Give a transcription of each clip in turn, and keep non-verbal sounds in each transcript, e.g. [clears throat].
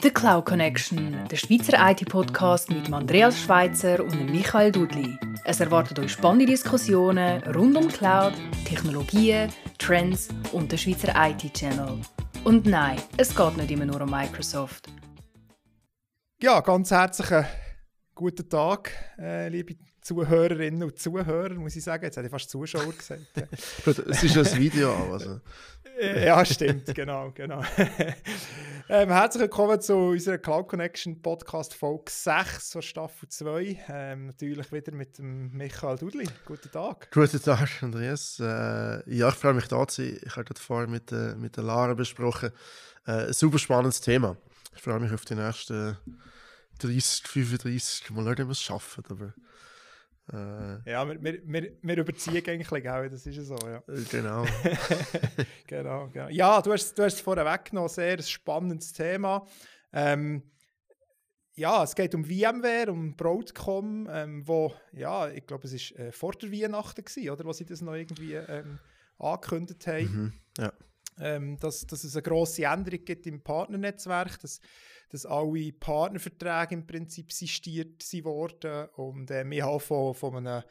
The Cloud Connection, der Schweizer IT-Podcast mit Andreas Schweitzer und Michael Dudli. Es erwartet euch spannende Diskussionen rund um Cloud, Technologien, Trends und den Schweizer IT-Channel. Und nein, es geht nicht immer nur um Microsoft. Ja, ganz herzlichen guten Tag, äh, liebe Zuhörerinnen und Zuhörer, muss ich sagen. Jetzt hätte ich fast Zuschauer gesagt. es ist ein Video. Also. [laughs] [laughs] Ja, stimmt, genau, genau. [laughs] ähm, herzlich willkommen zu unserer Cloud Connection Podcast Folge 6 von Staffel 2. Ähm, natürlich wieder mit dem Michael Dudli. Guten Tag. Guten Tag, Andreas. Äh, ja, ich freue mich da zu sein. Ich habe das vorher mit, äh, mit der Lara besprochen. Äh, ein super spannendes Thema. Ich freue mich auf die nächsten 30, 35, mal schauen, ob wir es schaffen. Aber äh, ja, wir, wir, wir, wir überziehen eigentlich auch, das ist so, ja. Äh, genau. [laughs] genau, genau. Ja, du hast, du hast es vorher weggenommen, sehr spannendes Thema. Ähm, ja, es geht um VMware, um Broadcom, ähm, wo, ja, ich glaube, es war äh, vor der Weihnachten, gewesen, oder, wo sie das noch irgendwie ähm, angekündigt haben. Mhm, ja. ähm, dass, dass es eine grosse Änderung gibt im Partnernetzwerk, dass dass alle Partnerverträge im Prinzip sistiert wurden. Und äh, wir haben von, von einem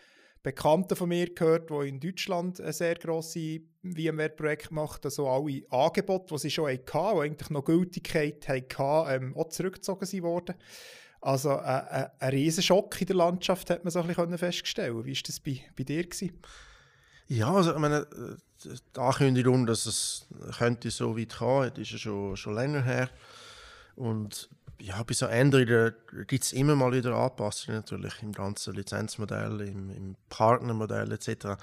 Bekannten von mir gehört, der in Deutschland ein sehr grosses VMware-Projekt macht, also alle Angebote, die sie schon hatten, die eigentlich noch Gültigkeit hatten, ähm, auch zurückgezogen wurden. Also äh, äh, ein riesen Schock in der Landschaft hat man so ein bisschen feststellen Wie war das bei, bei dir? Gewesen? Ja, also ich meine, äh, die Ankündigung, dass es könnte so weit kommen, ist ja schon, schon länger her. Und ja, bei so Änderungen gibt es immer mal wieder Anpassungen natürlich im ganzen Lizenzmodell, im, im Partnermodell etc.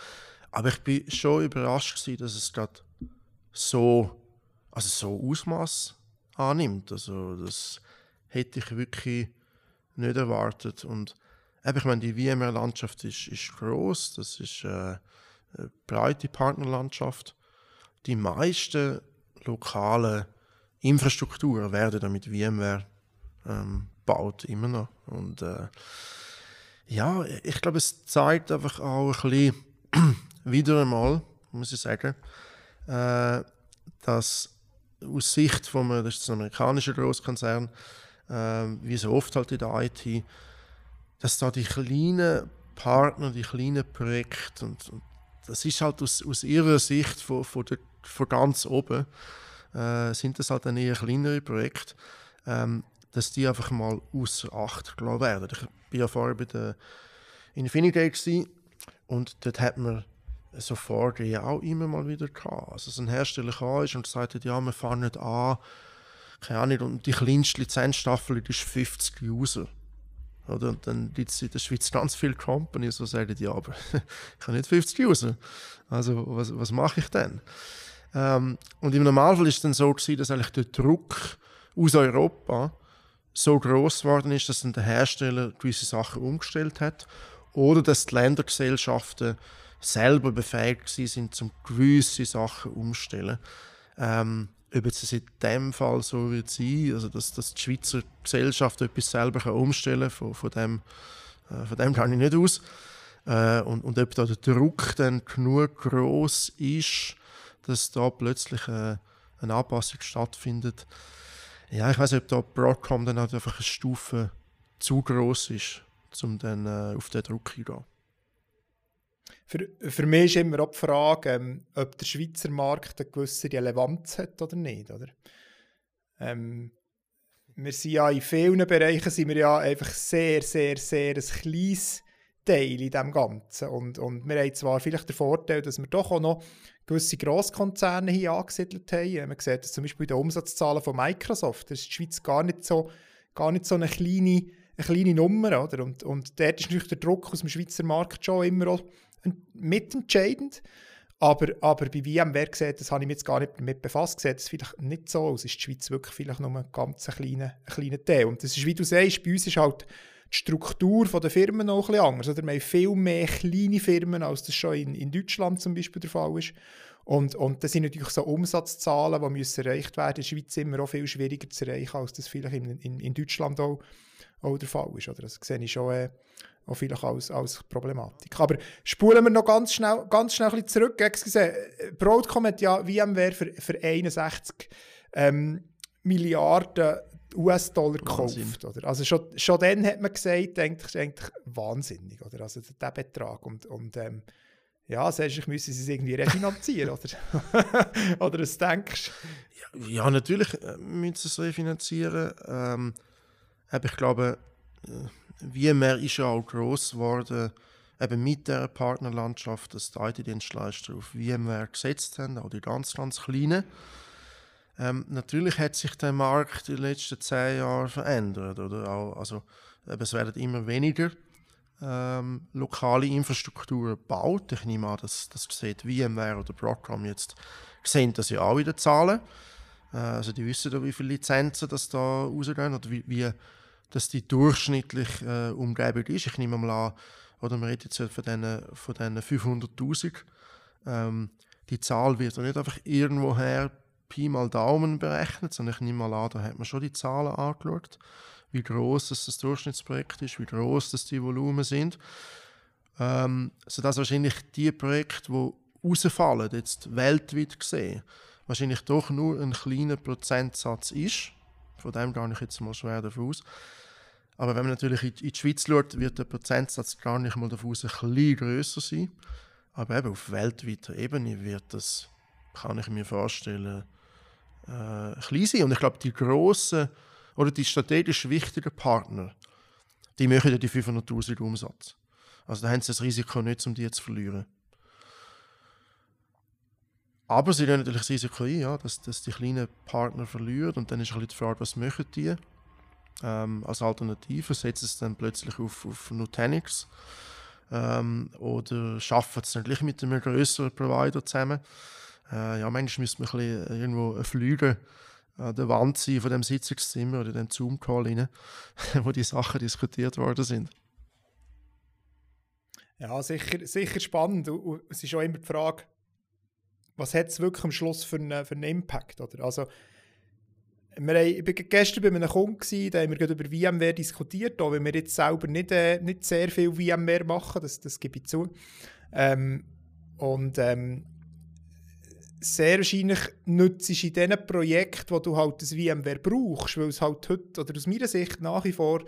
Aber ich bin schon überrascht gewesen, dass es gerade so, also so Ausmaß annimmt. Also das hätte ich wirklich nicht erwartet. Und eben, ich meine, die VMware-Landschaft ist, ist groß, das ist äh, eine breite Partnerlandschaft. Die meisten lokalen Infrastruktur werden damit VMware ähm, baut, immer noch. Und äh, ja, ich glaube, es zeigt einfach auch ein bisschen, [clears throat] wieder einmal, muss ich sagen, äh, dass aus Sicht von einem, das ist ein amerikanischer Großkonzern, äh, wie so oft halt in der IT, dass da die kleinen Partner, die kleinen Projekte, und, und das ist halt aus, aus ihrer Sicht von, von, der, von ganz oben, äh, sind das halt dann eher kleinere Projekte, ähm, dass die einfach mal außer Acht gelassen werden. Ich war ja vorher bei der Infinity und dort hat man so Vorgehen auch immer mal wieder gehabt. Also, dass ein Hersteller kam und sagt, ja, wir fahren nicht an, keine Ahnung, und die kleinste Lizenzstaffel ist 50 User. Oder? Und dann gibt es in der Schweiz ganz viele Companies, die sagen, ja, aber [laughs] ich habe nicht 50 User. Also was, was mache ich denn? Ähm, und im Normalfall ist es dann so gewesen, dass eigentlich der Druck aus Europa so groß geworden ist, dass dann der Hersteller gewisse Sachen umgestellt hat oder dass die Ländergesellschaften selber befähigt sind, zum gewisse Sachen umzustellen. Ähm, ob es in dem Fall so wird sein, also dass, dass die Schweizer Gesellschaft etwas selber umstellen kann, von, von, dem, äh, von dem kann ich nicht aus. Äh, und, und ob da der Druck dann genug groß ist, dass da plötzlich eine, äh, eine Anpassung stattfindet. Ja, ich weiß nicht, ob da Broadcom dann halt einfach eine Stufe zu groß ist, um dann äh, auf den Druck hinzugehen. Für, für mich ist immer auch die Frage, ähm, ob der Schweizer Markt eine gewisse Relevanz hat oder nicht. Oder? Ähm, wir sind ja in vielen Bereichen sind wir ja einfach sehr, sehr, sehr ein kleines Teil in dem Ganzen. Und, und wir haben zwar vielleicht den Vorteil, dass wir doch auch noch gewisse Grosskonzerne hier angesiedelt haben. Man sieht das zum Beispiel bei den Umsatzzahlen von Microsoft. Das ist die Schweiz gar nicht so, gar nicht so eine, kleine, eine kleine Nummer. Oder? Und, und dort ist natürlich der Druck aus dem Schweizer Markt schon immer mitentscheidend. Aber, aber bei VMware gesehen, das habe ich mich jetzt gar nicht damit befasst, sieht es vielleicht nicht so aus. Ist die Schweiz wirklich vielleicht nur ein ganz kleiner, kleiner Teil. Und das ist, wie du sagst, bei uns ist halt die Struktur der Firmen auch ein bisschen anders. Oder wir haben viel mehr kleine Firmen, als das schon in, in Deutschland zum Beispiel der Fall ist. Und, und das sind natürlich so Umsatzzahlen, die müssen erreicht werden. In der Schweiz immer auch viel schwieriger zu erreichen, als das vielleicht in, in, in Deutschland auch, auch der Fall ist. Oder? Das sehe ich schon äh, auch vielleicht als, als Problematik. Aber spulen wir noch ganz schnell, ganz schnell ein zurück. Excuse, Broadcom hat ja VMware für, für 61 ähm, Milliarden US-Dollar gekauft. Oder? Also schon, schon dann hat man gesagt, eigentlich, eigentlich wahnsinnig, oder? Also der Betrag. Und, und ähm, ja, selbst müssen sie es irgendwie refinanzieren, oder? [laughs] oder was denkst du? Ja, ja, natürlich äh, müssen sie es refinanzieren. Ähm, aber ich glaube, wie mehr ist ja auch gross geworden, eben mit der Partnerlandschaft, dass die IT-Dienstleister auf VMware gesetzt haben, auch die ganz, ganz kleinen. Ähm, natürlich hat sich der Markt in den letzten zehn Jahren verändert. Oder? Also, es werden immer weniger ähm, lokale Infrastrukturen gebaut. Ich nehme an, dass das sieht VMware oder Broadcom jetzt sehen das ja auch wieder Zahlen. Äh, also die wissen da, wie viele Lizenzen das da rausgehen oder wie, wie dass die durchschnittliche äh, Umgebung ist. Ich nehme mal an, oder man redet jetzt von diesen, von diesen 500'000. Ähm, die Zahl wird ja nicht einfach irgendwoher Pi mal Daumen berechnet, sondern ich nehme mal an, da hat man schon die Zahlen angeschaut, wie groß das, das Durchschnittsprojekt ist, wie groß das die Volumen sind. Ähm, sodass wahrscheinlich die Projekte, die rausfallen, jetzt weltweit gesehen, wahrscheinlich doch nur ein kleiner Prozentsatz ist. Von dem gehe ich jetzt mal schwer davon aus. Aber wenn man natürlich in, die Schweiz schaut, wird der Prozentsatz gar nicht mal davon aus ein bisschen grösser sein. Aber eben auf weltweiter Ebene wird das, kann ich mir vorstellen, äh, klein sein. Und ich glaube, die grossen oder die strategisch wichtigen Partner, die machen ja die 500'000 Umsatz. Also da haben sie das Risiko nicht, um die zu verlieren. Aber sie nehmen natürlich das Risiko ein, ja, dass, dass die kleinen Partner verlieren. Und dann ist die Frage, was machen die? Ähm, als Alternative setzen sie dann plötzlich auf, auf Nutanix ähm, oder schaffen es dann gleich mit einem größeren Provider zusammen. Äh, ja, manchmal müsste man ein bisschen irgendwo ein Flügel an der Wand sein von dem Sitzungszimmer oder dem Zoom-Call rein, [laughs] wo die Sachen diskutiert worden sind. Ja, sicher, sicher spannend. es ist auch immer die Frage, was hat es wirklich am Schluss für einen, für einen Impact? Oder? Also, wir haben, ich war gestern bei einem Kunden, da haben wir über VMware diskutiert, auch wenn wir jetzt selber nicht, äh, nicht sehr viel VMware machen, das, das gebe ich zu. Ähm, und ähm, sehr wahrscheinlich nutzt in diesen Projekten, wo du halt das VMware brauchst, weil es halt heute, oder aus meiner Sicht nach wie vor,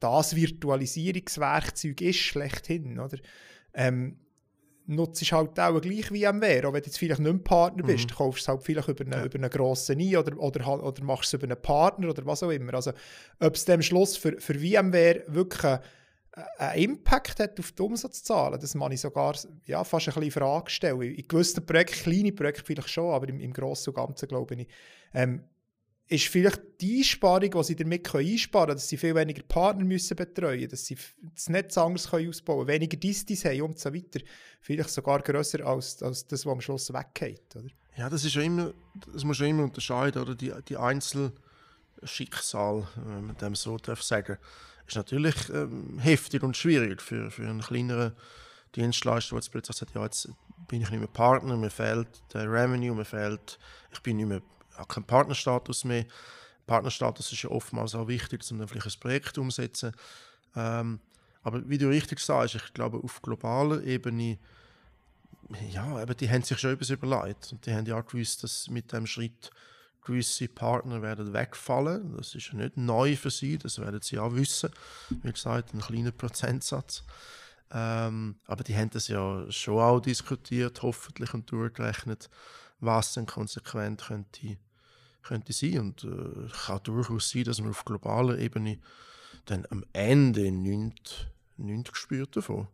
das Virtualisierungswerkzeug ist schlechthin, oder? Ähm, nutzt halt auch gleich VMware, auch wenn du jetzt vielleicht nicht mehr Partner bist, mhm. du kaufst es halt vielleicht über, eine, ja. über einen grossen ein oder, oder, oder machst es über einen Partner oder was auch immer. Also ob es dem Schluss für, für VMware wirklich einen Impact hat auf die Umsatzzahlen, das kann ich sogar ja, fast ein bisschen in Frage stellen. In gewissen Projekten, kleine Projekte vielleicht schon, aber im, im Großen und Ganzen glaube ich, ähm, ist vielleicht die Einsparung, die sie damit einsparen können, dass sie viel weniger Partner müssen betreuen dass sie das Netz anders können ausbauen können, weniger Distis haben und so weiter, vielleicht sogar grösser als, als das, was am Schluss weggeht. Oder? Ja, das ist ja immer, das muss man immer unterscheiden, oder? Die, die Einzelschicksal, wenn man dem so darf sagen ist natürlich ähm, heftig und schwierig für, für einen kleineren Dienstleister, der jetzt plötzlich sagt, ja, jetzt bin ich nicht mehr Partner, mir fehlt der Revenue, mir fehlt, ich bin nicht mehr, habe keinen Partnerstatus mehr. Partnerstatus ist ja oftmals auch wichtig, um dann vielleicht ein Projekt umzusetzen. Ähm, aber wie du richtig sagst, ich glaube, auf globaler Ebene, ja, aber die haben sich schon etwas überlegt. Und die haben ja auch gewusst, dass mit dem Schritt gewisse Partner werden wegfallen. Das ist ja nicht neu für sie, das werden sie auch wissen. Wie gesagt, ein kleiner Prozentsatz. Ähm, aber die haben das ja schon auch diskutiert, hoffentlich und durchgerechnet, was dann konsequent könnte, könnte sein. Und äh, kann durchaus sein, dass man auf globaler Ebene dann am Ende nichts, nichts gespürt davon.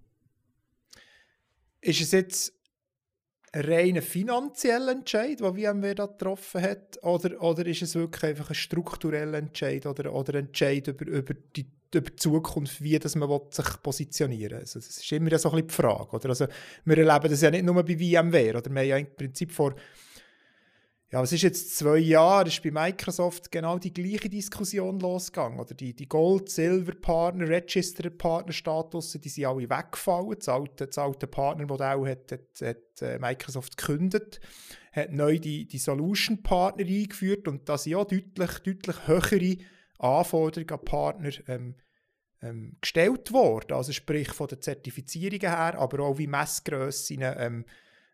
Ist es jetzt reiner finanzieller Entscheid, den VMware da getroffen hat? Oder, oder ist es wirklich einfach ein struktureller Entscheid oder, oder ein Entscheid über, über, die, über die Zukunft, wie das man sich positionieren will? Also das ist immer so ein bisschen die Frage. Oder? Also, wir erleben das ja nicht nur bei VMware. Oder? Wir haben ja im Prinzip vor ja, es ist jetzt zwei Jahre, ist bei Microsoft genau die gleiche Diskussion losgegangen. Oder die, die Gold, Silver Partner, Register Partner Status, die sind alle weggefallen. Das alte, das alte Partnermodell hat, hat, hat äh, Microsoft gekündigt, hat neu die, die Solution Partner eingeführt und da sind ja deutlich, deutlich höhere Anforderungen an Partner ähm, ähm, gestellt worden. Also sprich von den Zertifizierungen her, aber auch wie Messgrössen, ähm,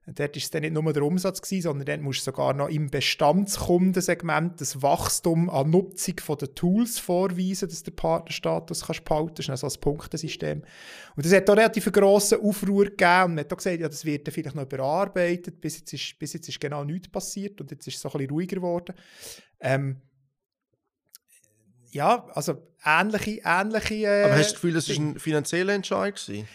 Dort war es dann nicht nur der Umsatz, gewesen, sondern dort musst du sogar noch im Bestandskundensegment das Wachstum an Nutzung der Tools vorweisen, dass der Partnerstatus kannst behalten kannst. Das ist also ein Punktesystem. Und das hat auch relativ einen grossen Aufruhr gegeben und man hat auch gesagt, ja, das wird dann vielleicht noch überarbeitet. Bis jetzt ist, bis jetzt ist genau nichts passiert und jetzt ist es so ein bisschen ruhiger geworden. Ähm, ja, also ähnliche... ähnliche äh, Aber hast du das Gefühl, es war ein finanzieller Entscheid? Gewesen?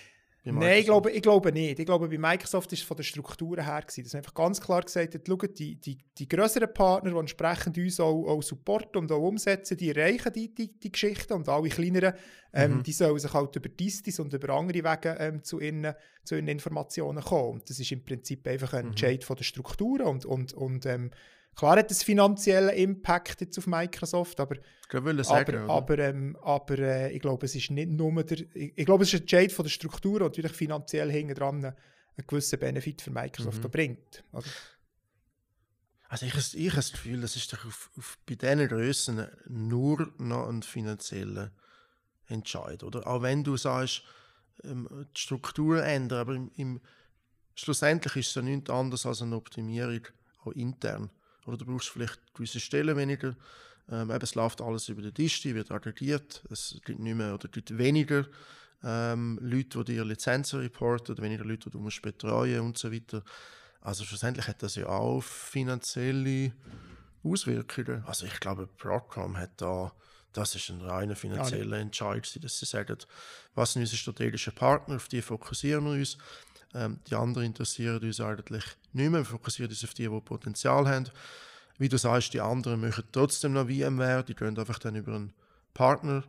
Nein, ich glaube, ich glaube nicht. Ich glaube, bei Microsoft ist es von der Strukturen her gewesen, dass man einfach ganz klar gesagt hat, schaut, die, die, die größeren Partner, die entsprechend uns auch, auch supporten und auch umsetzen, die erreichen die, die, die Geschichten und alle kleineren, ähm, mhm. die sollen sich halt über Distis und über andere Wege ähm, zu, ihren, zu ihren Informationen kommen. Und das ist im Prinzip einfach ein mhm. Entscheid von der Strukturen und, und, und ähm, Klar hat es finanziellen Impact jetzt auf Microsoft, aber, ich sagen, aber, aber, ähm, aber äh, ich glaube, es ist nicht nur der, ich, ich glaube, es ist ein Entscheid von der Struktur und natürlich finanziell hinten dran einen, gewissen Benefit für Microsoft mhm. bringt. Oder? Also ich, ich habe das Gefühl, das ist doch auf, auf, bei diesen Grössen nur noch ein finanzieller Entscheid, oder? Auch wenn du sagst, ähm, die Struktur ändern, aber im, im, schlussendlich ist es ja nichts anderes als eine Optimierung auch intern. Oder du brauchst vielleicht gewisse Stellen weniger. Ähm, eben, es läuft alles über den Tisch, die wird aggregiert. Es gibt nicht mehr oder gibt weniger ähm, Leute, die dir Lizenzen reporten, oder weniger Leute, die du musst betreuen und so weiter. Also schlussendlich hat das ja auch finanzielle Auswirkungen. Also ich glaube, Broadcom hat da, das ist ein reiner finanzieller Entscheid, dass sie sagen, was sind unsere strategischen Partner, auf die fokussieren wir uns. Ähm, die anderen interessieren uns eigentlich nicht mehr. Wir fokussieren uns auf die, die Potenzial haben. Wie du sagst, die anderen machen trotzdem noch VMware. Die gehen einfach dann über einen Partner.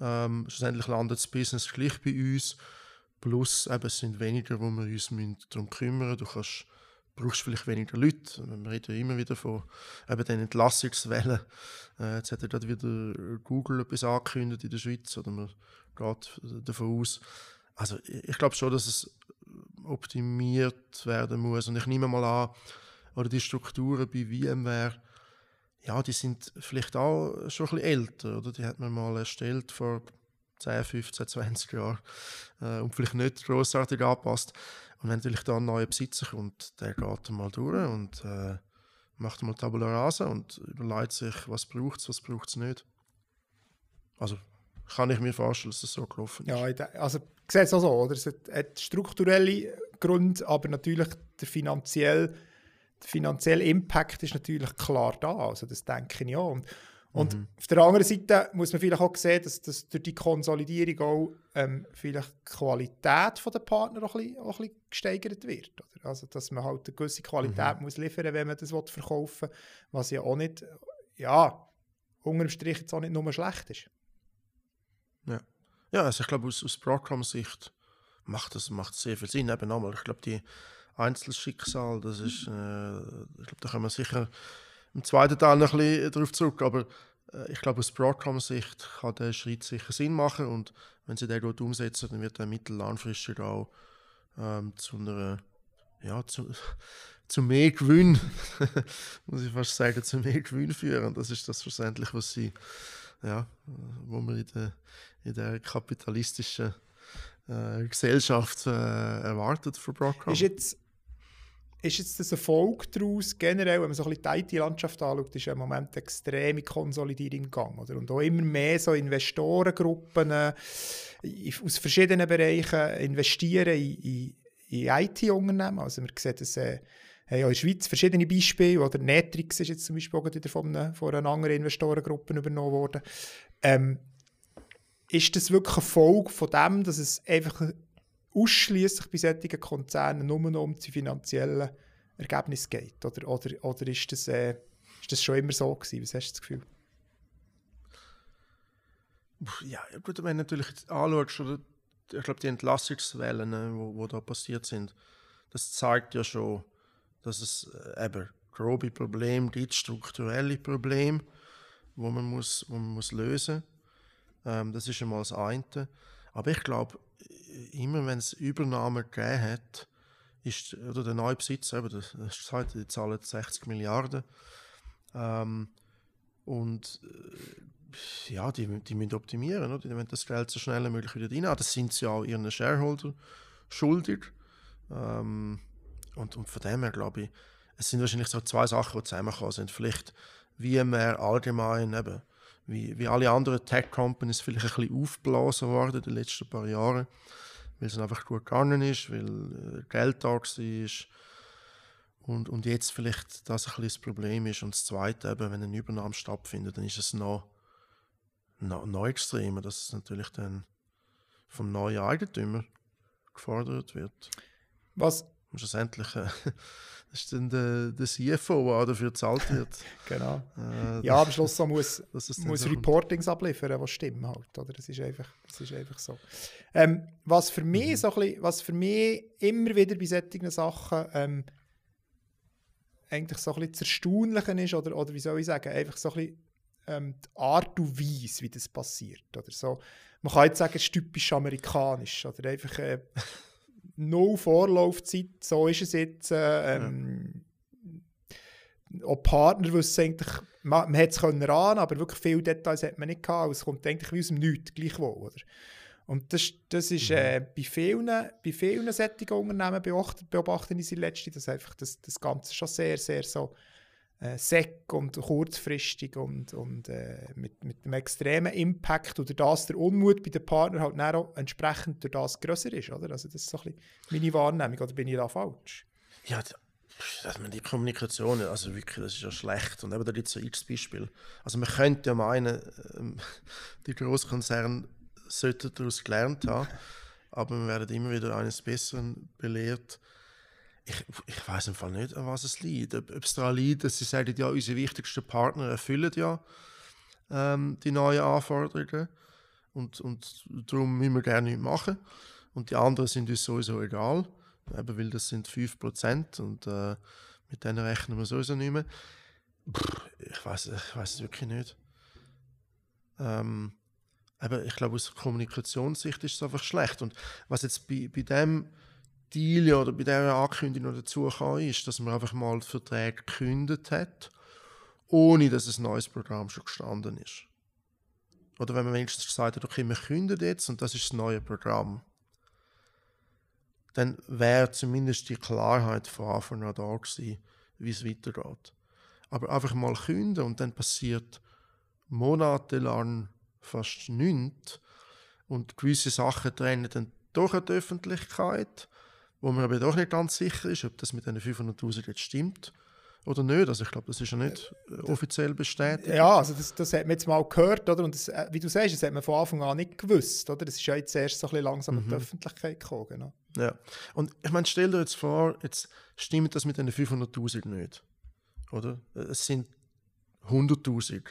Ähm, schlussendlich landet das Business gleich bei uns. Plus eben, es sind weniger, wo wir uns darum kümmern. Du kannst, brauchst vielleicht weniger Leute. Wir reden immer wieder von eben den Entlassungswellen. Äh, jetzt hat ja gerade wieder Google etwas angekündigt in der Schweiz. Oder man geht davon aus. Also ich glaube schon, dass es optimiert werden muss. Und ich nehme mal an, oder die Strukturen bei VMware, ja, die sind vielleicht auch schon ein bisschen älter, oder? Die hat man mal erstellt vor 10, 15, 20 Jahren äh, und vielleicht nicht großartig angepasst. Und wenn natürlich da ein neuer Besitzer kommt, der geht mal durch und äh, macht mal Tabula Rasa und überlegt sich, was braucht es, was braucht es nicht. Also kann ich mir vorstellen, dass das so gelaufen ist. Ja, also sehe es auch so, oder? Es hat strukturelle Gründe, aber natürlich der finanzielle, der finanzielle Impact ist natürlich klar da. Also das denke ich auch. Und, und mhm. auf der anderen Seite muss man vielleicht auch sehen, dass, dass durch die Konsolidierung auch ähm, vielleicht die Qualität der Partner auch ein, bisschen, auch ein bisschen gesteigert wird. Oder? Also dass man halt eine gewisse Qualität mhm. muss liefern wenn man das verkaufen will, was ja auch nicht, ja, unterm Strich jetzt auch nicht nur schlecht ist. Ja. Also ich glaube, aus, aus Broadcom-Sicht macht das macht sehr viel Sinn. Eben nochmal, ich glaube, die Einzelschicksal, das ist, äh, ich glaube, da können wir sicher im zweiten Teil noch ein bisschen darauf zurück, aber äh, ich glaube, aus Broadcom-Sicht kann der Schritt sicher Sinn machen und wenn sie den gut umsetzen, dann wird der mittel-langfristig auch ähm, zu einer, ja, zu, [laughs] zu mehr Gewinn, [laughs] muss ich fast sagen, zu mehr Gewinn führen. Das ist das schlussendlich, was sie, ja, wo man in der in der kapitalistischen äh, Gesellschaft äh, erwartet von Broadcom. Ist jetzt, ist jetzt das Erfolg daraus, generell, wenn man so ein bisschen die IT-Landschaft anschaut, ist ja im Moment eine extreme Konsolidierung im Gang. Oder? Und auch immer mehr so Investorengruppen äh, aus verschiedenen Bereichen investieren in, in, in IT-Unternehmen. Also man sieht das äh, ja in der Schweiz verschiedene Beispiele, oder Netrix ist jetzt zum Beispiel auch wieder von einer, von einer anderen Investorengruppe übernommen worden. Ähm, ist das wirklich eine Folge von dem, dass es einfach ausschließlich bei solchen Konzernen nur noch um die finanziellen Ergebnisse geht? Oder, oder, oder ist, das, äh, ist das schon immer so gewesen? Was hast du das Gefühl? Ja, gut, wenn du natürlich jetzt anschaust, oder, ich glaube, die Entlassungswellen, die wo, wo da passiert sind, das zeigt ja schon, dass es äh, eben grobe Probleme gibt, strukturelle Probleme, wo man muss, wo man muss lösen muss. Ähm, das ist einmal das eine. Aber ich glaube, immer wenn es Übernahmen gegeben hat, ist oder der neue Besitzer, eben, das ist gesagt, die zahlen 60 Milliarden. Ähm, und äh, ja, die, die müssen optimieren, oder? die wollen das Geld so schnell wie möglich wieder rein. Das sind sie auch ihren Shareholder schuldig. Ähm, und, und von dem her glaube ich, es sind wahrscheinlich so zwei Sachen, die zusammengekommen sind. Vielleicht wie mehr allgemein, eben, wie, wie alle anderen Tech-Companies vielleicht ein bisschen aufgeblasen worden in den letzten paar Jahren, weil es einfach gut gegangen ist, weil äh, Geld da war und, und jetzt vielleicht das ein bisschen das Problem ist. Und das Zweite, eben, wenn eine Übernahme stattfindet, dann ist es noch, noch, noch extremer, dass es natürlich dann vom neuen Eigentümer gefordert wird. Was? Und schlussendlich äh, [laughs] das ist dann der, der CFO, der dafür gezahlt wird. [laughs] genau. Äh, ja, am Schluss so muss, [laughs] muss so Reportings abliefern, die stimmen halt. Oder? Das, ist einfach, das ist einfach so. Ähm, was, für mich mhm. so ein bisschen, was für mich immer wieder bei solchen Sachen ähm, eigentlich so ein bisschen erstaunlichen ist, oder, oder wie soll ich sagen, einfach so ein bisschen ähm, die Art und Weise, wie das passiert. Oder so. Man kann jetzt sagen, es ist typisch amerikanisch. Oder einfach äh, no Vorlaufzeit, so ist es jetzt. Äh, ähm, ja. Auch Partner wissen eigentlich, man, man hätte es können ran, aber wirklich viele Details hat man nicht gehabt. Es kommt eigentlich wie aus dem Nichts, gleichwohl. Oder? Und das, das ist mhm. äh, bei vielen, bei vielen solchen Unternehmen beobachten, beobachten ich sie letzte, dass einfach das, das Ganze schon sehr, sehr so äh, seck und kurzfristig und, und äh, mit, mit einem extremen Impact oder dass der Unmut bei den Partnern halt auch entsprechend durch das grösser ist, oder? Also das ist so ein bisschen meine Wahrnehmung, oder bin ich da falsch? Ja, dass man die Kommunikation, also wirklich, das ist ja schlecht. Und eben da gibt es so ein Beispiel. Also man könnte ja meinen, ähm, [laughs] die Großkonzerne sollten daraus gelernt haben. Aber wir werden immer wieder eines Besseren belehrt. Ich, ich weiß im Fall nicht, an was es liegt. Ob, ob es daran liegt, dass sie sagen, ja, unsere wichtigsten Partner erfüllen ja ähm, die neuen Anforderungen. Und, und darum müssen wir gerne nichts machen. Und die anderen sind uns sowieso egal. Eben, weil das sind 5% und äh, mit denen rechnen wir sowieso nicht mehr. Ich weiß ich es wirklich nicht. Ähm, eben, ich glaube, aus Kommunikationssicht ist es einfach schlecht. Und was jetzt bei, bei dem Deal oder bei dieser Ankündigung dazu kam, ist, dass man einfach mal Verträge gekündigt hat, ohne dass ein neues Programm schon gestanden ist. Oder wenn man wenigstens gesagt hat, okay, wir kündigen jetzt und das ist das neue Programm. Dann wäre zumindest die Klarheit von Anfang an da gewesen, wie es weitergeht. Aber einfach mal kündigen und dann passiert monatelang fast nichts. Und gewisse Sachen trennen dann an die Öffentlichkeit, wo man aber doch nicht ganz sicher ist, ob das mit den 500'000 jetzt stimmt oder nicht. Also ich glaube, das ist ja nicht äh, offiziell bestätigt. Ja, also das, das hat man jetzt mal gehört, oder? Und das, äh, wie du sagst, das hat man von Anfang an nicht gewusst, oder? Das ist ja jetzt erst so ein bisschen langsam mhm. in die mhm. Öffentlichkeit gekommen, genau. Ja, und ich meine, stell dir jetzt vor, jetzt stimmt das mit den 500'000 nicht, oder? Es sind 100'000.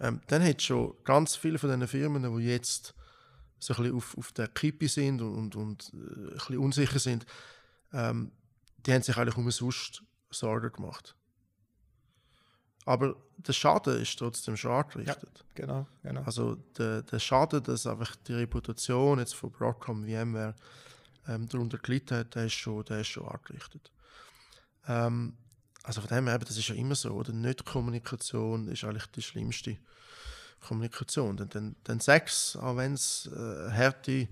Ähm, dann hat schon ganz viele von diesen Firmen, die jetzt so ein bisschen auf, auf der Kippe sind und, und, und äh, ein bisschen unsicher sind, ähm, die haben sich eigentlich umsonst Sorgen gemacht. Aber der Schaden ist trotzdem schon angerichtet. Ja, genau, genau. Also der, der Schaden, dass einfach die Reputation jetzt von Broadcom VMware ähm, darunter gelitten hat, der ist schon, der ist schon angerichtet. Ähm, also von dem her, das ist ja immer so, oder? Nicht-Kommunikation ist eigentlich die schlimmste Kommunikation. Dann, dann, dann sechs, auch wenn es äh, harte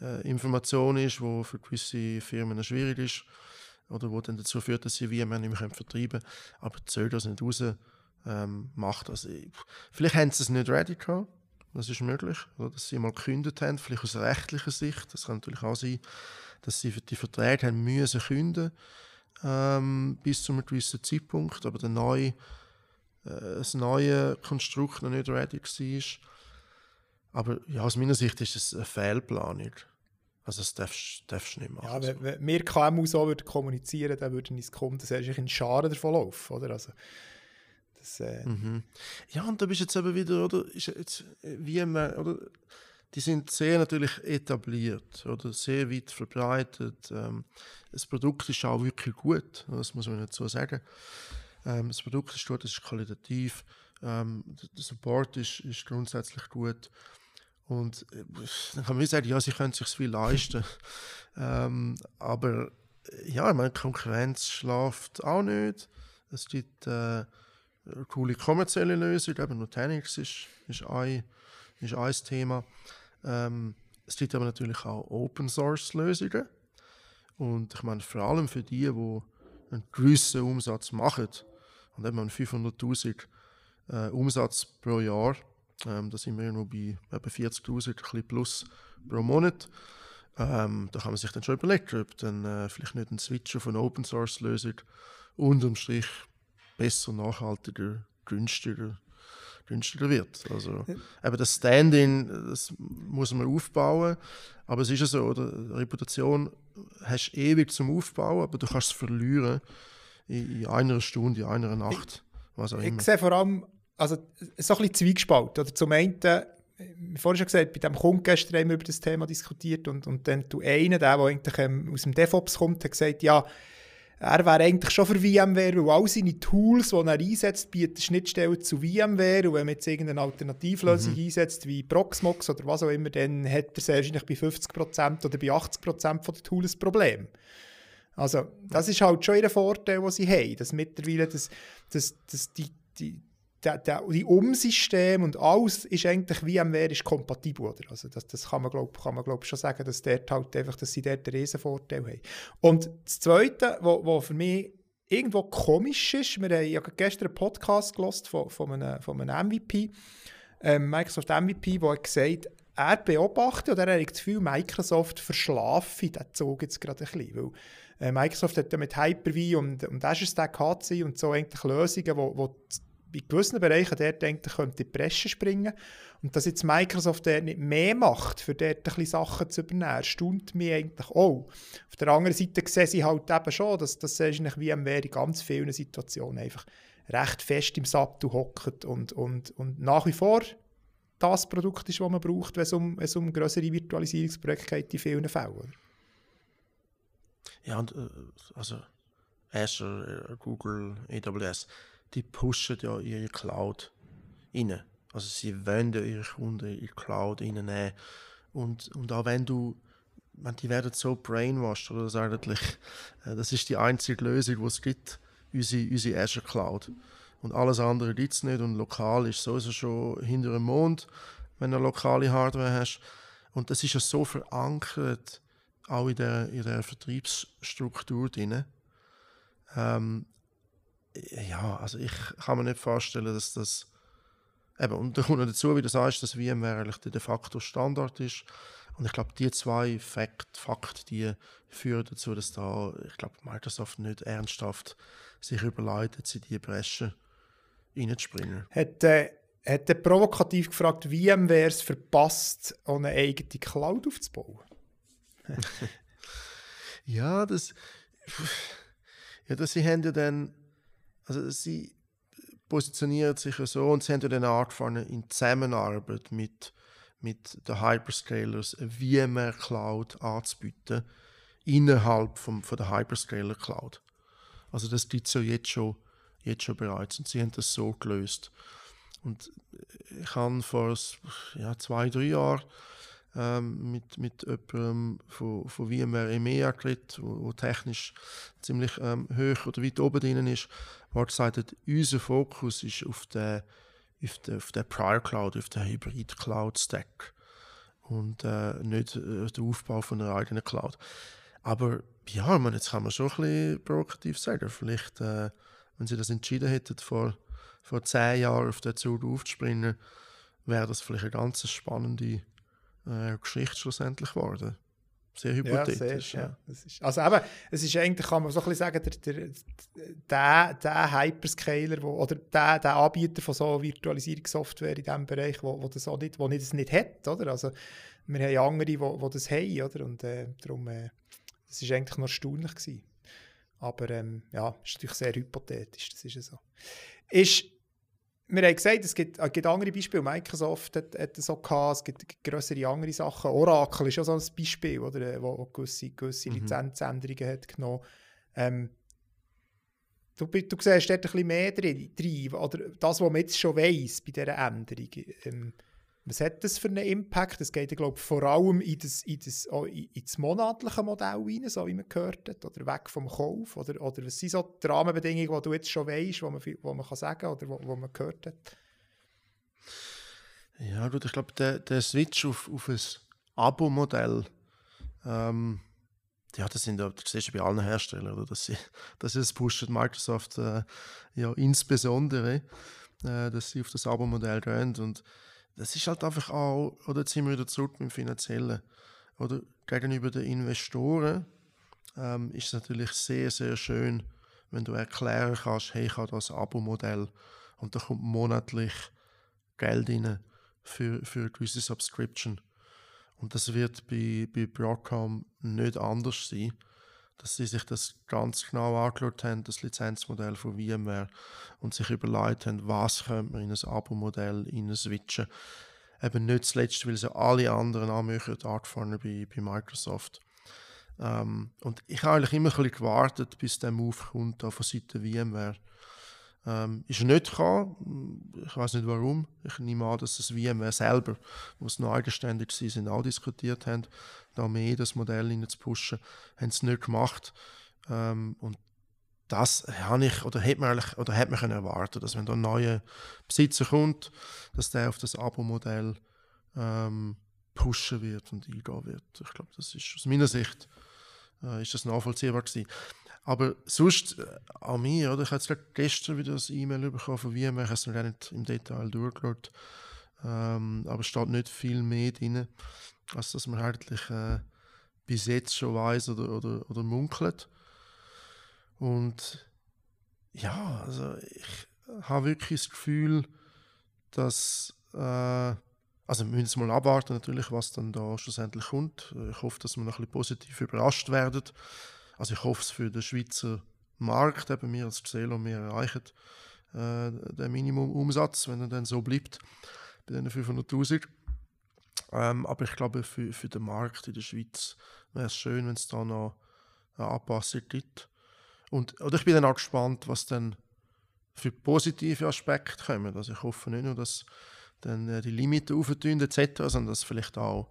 äh, Information ist, die für gewisse Firmen schwierig ist, oder wo dann dazu führt, dass sie wie man nicht mehr vertreiben können, aber zähl das nicht raus, ähm, macht das. Vielleicht haben sie es nicht ready gehabt, das ist möglich, oder dass sie mal gekündigt haben, vielleicht aus rechtlicher Sicht, das kann natürlich auch sein, dass sie die Verträge haben müssen kündigen ähm, bis zu einem gewissen Zeitpunkt, aber der neue, äh, das neue Konstrukt noch nicht ready war. Aber ja, aus meiner Sicht ist es eine Fehlplanung. Also das darfst, du nicht machen. Ja, wenn, wenn wir KMU so würden kommunizieren, dann würden uns kommen, das ist in Scharen davon laufen, oder? Also, das, äh mhm. Ja, und da bist jetzt eben wieder, oder? Ist jetzt, wie man, oder? die sind sehr natürlich etabliert oder sehr weit verbreitet. Ähm, das Produkt ist auch wirklich gut, das muss man nicht so sagen. Ähm, das Produkt ist gut, es ist qualitativ, ähm, der Support ist, ist grundsätzlich gut. Und äh, dann kann man sagen, ja, sie können sich viel leisten. [laughs] ähm, aber ja, ich meine, Konkurrenz schlaft auch nicht. Es gibt äh, coole kommerzielle Lösungen, eben Nutanix ist, ist, ein, ist ein Thema. Ähm, es gibt aber natürlich auch Open Source Lösungen, Und ich meine, vor allem für die, die einen gewissen Umsatz machen, und eben 500'000 äh, Umsatz pro Jahr, ähm, da sind wir noch bei etwa 40'000 plus pro Monat, ähm, da kann man sich dann schon überlegen, ob dann äh, vielleicht nicht ein Switch auf eine Open Source Lösung unterm Strich besser, nachhaltiger, günstiger, günstiger wird. Also eben das Standing, das muss man aufbauen, aber es ist ja so, oder? Reputation hast du ewig zum Aufbauen, aber du kannst es verlieren in, in einer Stunde, in einer Nacht, was auch Ich immer. sehe vor allem, also so ein bisschen Zwiegespalt. Oder zum einen, wie vorhin schon gesagt, bei dem Kunden gestern haben wir über das Thema diskutiert und, und dann du einen, der, der eigentlich ähm, aus dem DevOps kommt, hat gesagt, ja, er wäre eigentlich schon für VMware, weil all seine Tools, die er einsetzt, bieten Schnittstellen zu VMware und wenn man jetzt irgendeine Alternativlösung einsetzt, wie Proxmox oder was auch immer, dann hat er wahrscheinlich bei 50% oder bei 80% von den Tools ein Problem. Also das ist halt schon ihr Vorteil, den sie haben, dass mittlerweile das, das, das, die, die, der, die Umsystem und alles ist eigentlich VMware ist kompatibel. Oder? Also das, das kann man glaube glaub, schon sagen, dass, dort halt einfach, dass sie dort einen riesen Vorteil haben. Und das Zweite, was für mich irgendwo komisch ist, wir haben ja gestern einen Podcast gelost von, von, einem, von einem MVP, ähm, Microsoft MVP, der hat gesagt er beobachtet oder er hat das Gefühl, Microsoft verschlafe den Zug jetzt gerade ein bisschen, weil Microsoft hat ja mit Hyper-V und, und Azure Stack HC und so eigentlich Lösungen, wo, wo in gewissen Bereichen dort eigentlich könnte in die Presse springen und dass jetzt Microsoft dort nicht mehr macht, für dort ein bisschen Sachen zu übernehmen, erstaunt mich eigentlich auch. Auf der anderen Seite sehe ich halt eben schon, dass das eigentlich VMware in ganz vielen Situationen einfach recht fest im Sattel hockt und, und, und nach wie vor das Produkt ist, das man braucht, wenn es um, wenn es um größere Virtualisierungsprojekte geht in vielen Fällen. Ja, und äh, also Azure, äh, Google, AWS, die pushen ja ihre Cloud rein. Also sie ja ihre Kunden die Cloud reinnehmen. Und, und auch wenn du, wenn die werden so brainwashed, oder das eigentlich, äh, das ist die einzige Lösung, die es gibt, unsere, unsere Azure Cloud. Und alles andere gibt es nicht und lokal ist sowieso schon hinter dem Mond, wenn du eine lokale Hardware hast. Und das ist ja so verankert, auch in der, in der Vertriebsstruktur drin. Ähm, ja, also ich kann mir nicht vorstellen, dass das eben, und da kommt noch dazu, wie du sagst, dass VMware eigentlich der de facto Standard ist. Und ich glaube, die zwei Fakt, Fakt, die führen dazu, dass da, ich glaube, Microsoft nicht ernsthaft sich überleitet, sie die Bresche reinzuspringen. Hat, äh, hat provokativ gefragt, VMware es verpasst, eine eigene Cloud aufzubauen? [laughs] ja, das. Ja, das, sie haben ja dann. Also, sie positionieren sich ja so und sie haben ja dann angefangen, in Zusammenarbeit mit, mit den Hyperscalers eine VMware Cloud anzubieten, innerhalb vom, von der Hyperscaler Cloud. Also, das gibt es ja jetzt schon, jetzt schon bereits und sie haben das so gelöst. Und ich habe vor ja, zwei, drei Jahren ähm, mit, mit jemandem von, von VMware EMEA geredet, wo technisch ziemlich ähm, hoch oder weit oben drin ist, wo gesagt hat, unser Fokus ist auf der, auf der, auf der Prior Cloud, auf der Hybrid Cloud Stack und äh, nicht äh, der Aufbau von einer eigenen Cloud. Aber ja, man, jetzt kann man schon ein bisschen provokativ sagen, vielleicht, äh, wenn sie das entschieden hätten, vor, vor zehn Jahren auf den Zug aufzuspringen, wäre das vielleicht eine ganz spannende äh, Geschichte schlussendlich geworden. Sehr hypothetisch. Ja, ja. ja. Ist, also eben, es ist eigentlich, kann man so ein bisschen sagen, der, der, der, der Hyperscaler wo, oder der, der Anbieter von so Virtualisierungssoftware in diesem Bereich, wo, wo das auch nicht, wo nicht, das nicht hat, oder? Also wir haben andere, die wo, wo das haben, oder? Und äh, darum, äh, das war eigentlich noch erstaunlich gewesen. Aber ähm, ja, ist natürlich sehr hypothetisch, das ist ja so. Ist wir haben gesagt, es gibt, es gibt andere Beispiele. Microsoft hat, hat so gehabt, es gibt, größere andere Sachen. Oracle ist auch so ein Beispiel, oder, wo gewisse, gewisse mhm. Lizenzänderungen hat genommen. Ähm, du, du siehst dort ein bisschen mehr drin, drin oder das, was man jetzt schon weiss bei dieser Änderung. Ähm, was hat das für einen Impact? Das geht, glaube ich, vor allem in das, in, das, in das monatliche Modell rein, so wie man gehört hat, oder weg vom Kauf? Oder, oder was sind so die Rahmenbedingungen, die du jetzt schon weißt, wo man, wo man kann sagen oder wo, wo man gehört hat? Ja, gut, ich glaube, der, der Switch auf, auf ein Abo-Modell, ähm, ja, das sind das siehst du bei allen Herstellern, oder? Das, [laughs] das ist pusht Microsoft äh, ja insbesondere, äh, dass sie auf das Abo-Modell gehen und das ist halt einfach auch, oder jetzt sind wir wieder zurück mit dem Finanziellen, oder gegenüber den Investoren ähm, ist es natürlich sehr, sehr schön, wenn du erklären kannst, hey, ich habe das Abo-Modell. Und da kommt monatlich Geld rein für, für eine gewisse Subscription. Und das wird bei, bei Broadcom nicht anders sein, dass sie sich das ganz genau angeschaut haben, das Lizenzmodell von VMware, und sich überlegt haben, was könnte man in ein Abo-Modell switchen. Eben nicht zuletzt, weil sie alle anderen anmachen, Art vorne bei, bei Microsoft. Ähm, und ich habe eigentlich immer ein bisschen gewartet, bis der Move kommt von Seiten VMware. Ähm, ist nicht gekommen. Ich weiß nicht warum. Ich nehme an, dass das VMware selber, wo es noch eigenständig sind, auch diskutiert haben, da mehr das Modell rein zu pushen, haben es nicht gemacht. Ähm, und das habe ich, oder hätte man, eigentlich, oder hätte man können erwarten, dass wenn da ein neuer Besitzer kommt, dass der auf das Abo-Modell ähm, pushen wird und eingehen wird. Ich glaube, das ist aus meiner Sicht äh, ist das nachvollziehbar gewesen. Aber sonst äh, an mir, oder? ich habe jetzt gestern wieder das E-Mail bekommen von VMware, ich habe es noch nicht im Detail durchgeschaut, ähm, aber es steht nicht viel mehr drin, als dass man eigentlich äh, bis jetzt schon weiß oder, oder, oder munkelt. Und ja, also ich habe wirklich das Gefühl, dass äh, also wir müssen mal abwarten natürlich, was dann da schlussendlich kommt. Ich hoffe, dass wir noch ein bisschen positiv überrascht werden. Also ich hoffe es für den Schweizer Markt, eben wir als Xelo, wir erreichen äh, den Minimumumsatz, wenn er dann so bleibt, bei den 500'000. Ähm, aber ich glaube, für, für den Markt in der Schweiz wäre es schön, wenn es da noch eine Anpassung gibt. Und oder ich bin dann auch gespannt, was dann für positive Aspekte kommen. Also ich hoffe nicht nur, dass dann äh, die Limiten auftun etc., sondern dass vielleicht auch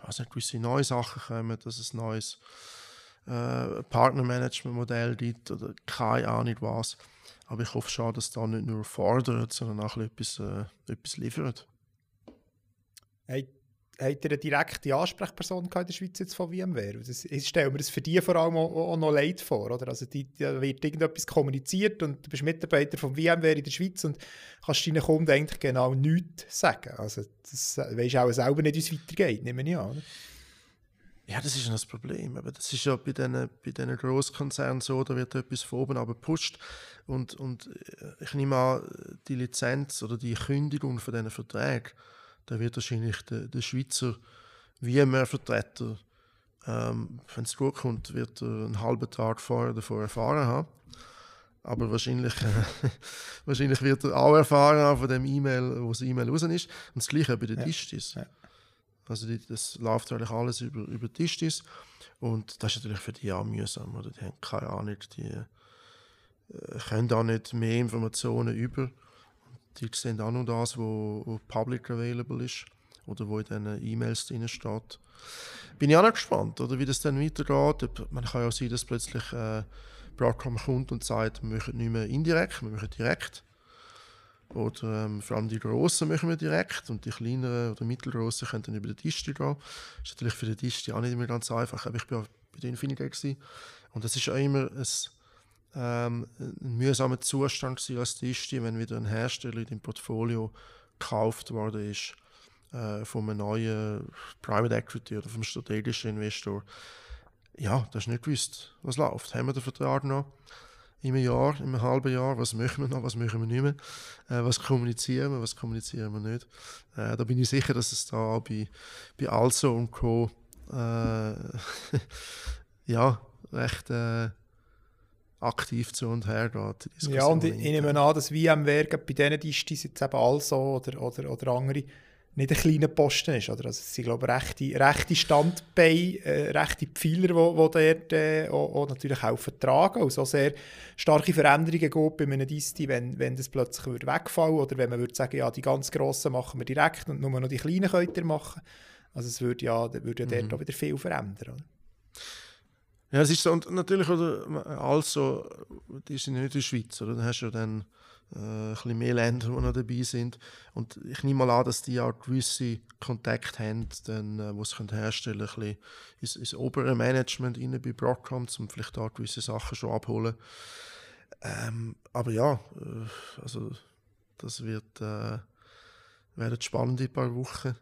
ich weiß nicht, gewisse neue Sachen kommen, dass es neues äh, Partnermanagement-Modell gibt oder keine Ahnung was. Aber ich hoffe schon, dass da nicht nur fordert, sondern auch etwas, äh, etwas liefert. Hey, habt ihr eine direkte Ansprechperson in der Schweiz jetzt von VMware? Das, ich stelle mir das für die vor allem auch, auch noch leid vor. Oder? Also die, da wird irgendetwas kommuniziert und du bist Mitarbeiter von VMware in der Schweiz und kannst deinen Kunden eigentlich genau nichts sagen. Also das weisst auch selber nicht, wie es weitergeht, nehme ich an. Oder? Ja, das ist ja das Problem. Aber das ist ja bei diesen, bei diesen Grosskonzernen so, da wird etwas von oben aber gepusht. Und, und äh, ich nehme an, die Lizenz oder die Kündigung von diesen Verträgen, da wird wahrscheinlich der, der Schweizer VMware-Vertreter, ähm, wenn es gut kommt, wird er einen halben Tag vorher davor erfahren haben. Aber wahrscheinlich, äh, [laughs] [laughs] wahrscheinlich wird er auch erfahren haben von dem E-Mail, wo das E-Mail raus ist. Und das Gleiche bei den ja. Distis. Ja. Also die, das läuft eigentlich alles über, über Distis. Und das ist natürlich für die auch mühsam. Oder? Die haben keine Ahnung, die äh, können auch nicht mehr Informationen über die sehen auch nur das, was public available ist oder wo in diesen E-Mails drin steht. Bin ich auch noch gespannt, oder, wie das dann weitergeht. Man kann ja sein, dass plötzlich äh, Broadcom kommt und sagt, wir machen nicht mehr indirekt, wir machen direkt. Oder ähm, vor allem die Grossen machen wir direkt und die kleineren oder mittelgroßen können dann über den Tisch gehen. Das ist natürlich für den Tisch auch nicht immer ganz einfach. Aber ich war bei der Infinity und das ist auch immer ein ähm, ein mühsamer Zustand als Tischti, wenn wieder ein Hersteller in dem Portfolio gekauft worden ist äh, von einem neuen Private Equity oder vom strategischen Investor. Ja, das ist nicht gewusst, was läuft. Haben wir den Vertrag noch? Im Jahr, im halben Jahr, was machen wir noch, was machen wir nicht mehr, äh, was kommunizieren wir, was kommunizieren wir nicht. Äh, da bin ich sicher, dass es da bei, bei Also und Co. Äh, [laughs] ja, recht äh, aktiv zu und her geht. Ja, und ich, ich nehme an, dass VMware bei diesen Distis jetzt eben also oder, oder, oder andere nicht ein kleiner Posten ist. Oder? Also es sind, glaube ich, rechte, rechte Standbeine, äh, rechte Pfeiler, die wo, wo dort äh, auch, auch natürlich helfen tragen. Also sehr starke Veränderungen gibt bei einem Disti, wenn, wenn das plötzlich würde wegfallen oder wenn man würde sagen, ja, die ganz Grossen machen wir direkt und nur noch die Kleinen könnt ihr machen. Also es würde ja, würde ja mhm. dort auch wieder viel verändern. Oder? Ja, es ist so, und natürlich, oder, also, die sind nicht in der Schweiz, oder? Dann hast du ja dann äh, ein bisschen mehr Länder, die noch dabei sind. Und ich nehme mal an, dass die auch gewisse Kontakte haben, dann, äh, die sie herstellen können, ein ins, ins obere Management rein bei Broadcom, um vielleicht da gewisse Sachen schon abholen. Ähm, aber ja, äh, also das wird, äh, werden spannende paar Wochen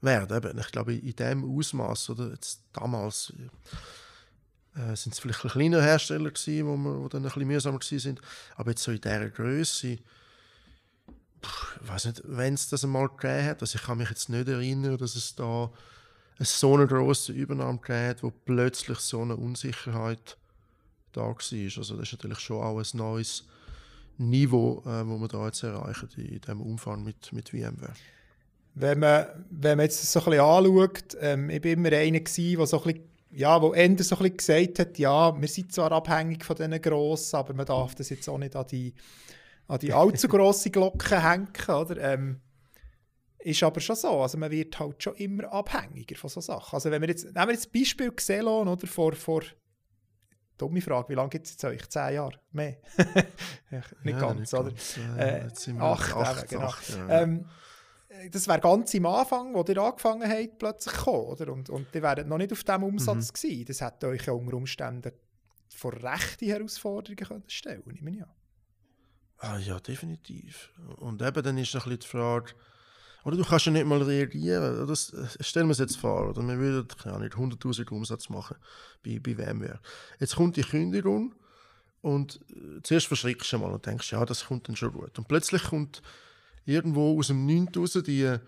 werden. Ich glaube, in diesem Ausmaß oder jetzt damals äh, sind es vielleicht ein kleiner Hersteller gewesen, wo, wir, wo dann ein bisschen mühsamer sind. Aber jetzt so in dieser Größe, ich weiß nicht, wenn es das einmal gegeben hat, also ich kann mich jetzt nicht erinnern, dass es da eine so eine grosse Übernahme gegeben hat, wo plötzlich so eine Unsicherheit da war. Also das ist natürlich schon auch ein neues Niveau, äh, wo wir da jetzt erreichen in diesem Umfang mit, mit VMware. Wenn man, wenn man jetzt so ein bisschen anschaut, ähm, ich war immer einer, der so ein bisschen ja, wo Ender so ein bisschen gesagt hat, ja, wir sind zwar abhängig von diesen Grossen, aber man darf das jetzt auch nicht an die, an die allzu grosse Glocke hängen, oder? Ähm, ist aber schon so, also man wird halt schon immer abhängiger von solchen Sachen. Also wenn wir jetzt, nehmen wir jetzt Beispiel Xelon, oder, vor, vor dumme Frage, wie lange gibt es jetzt euch? Zehn Jahre? Mehr? [laughs] nicht ja, ganz, nicht oder? Ganz, äh, acht, acht, genau. Acht, ja. ähm, das wäre ganz am Anfang, wo ihr angefangen habt, plötzlich gekommen, oder? Und, und ihr wäret noch nicht auf diesem Umsatz mhm. gewesen. Das hätte euch ja unter Umständen vor rechte Herausforderungen können stellen können, nehme ich an. Ah, ja, definitiv. Und eben dann ist noch ein bisschen die Frage, oder du kannst ja nicht mal reagieren. Das, stellen wir es jetzt vor, oder wir würden ja nicht 100'000 Umsatz machen bei, bei VMware. Jetzt kommt die Kündigung und äh, zuerst verschreckst du mal und denkst, ja, das kommt dann schon gut. Und plötzlich kommt irgendwo aus dem 9. raus die äh,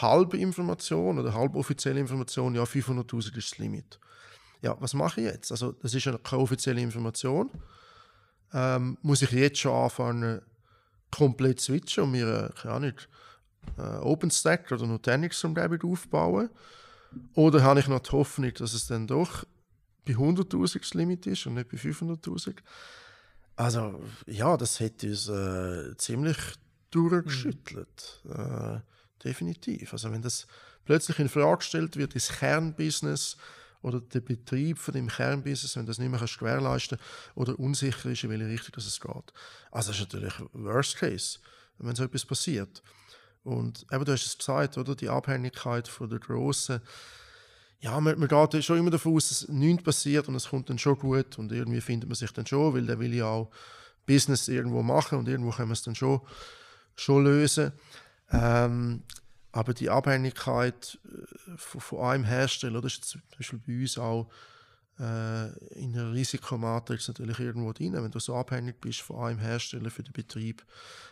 halbe Information oder halb offizielle Information, ja, 500.000 ist das Limit. Ja, was mache ich jetzt? Also, das ist ja keine offizielle Information. Ähm, muss ich jetzt schon anfangen, komplett zu switchen und mir, äh, keine Ahnung, äh, OpenStack oder Nutanix zum Beispiel aufbauen? Oder habe ich noch die Hoffnung, dass es dann doch bei 100.000 das Limit ist und nicht bei 500.000? Also, ja, das hätte uns äh, ziemlich durchgeschüttelt. Mhm. Äh, definitiv. Also wenn das plötzlich in Frage gestellt wird, das Kernbusiness oder der Betrieb von dem Kernbusiness, wenn das nicht mehr kannst gewährleisten oder unsicher ist, in welche Richtung es geht. Also das ist natürlich Worst Case, wenn so etwas passiert. Und eben, du hast es gesagt, oder? Die Abhängigkeit von der grossen ja, man, man geht schon immer davon aus, dass nichts passiert und es kommt dann schon gut und irgendwie findet man sich dann schon, weil der will ja auch Business irgendwo machen und irgendwo können wir es dann schon schon lösen. Ähm, aber die Abhängigkeit äh, von, von, einem Hersteller, das ist zum Beispiel bei uns auch äh, in der Risikomatrix natürlich irgendwo drin, wenn du so abhängig bist von einem Hersteller für den Betrieb,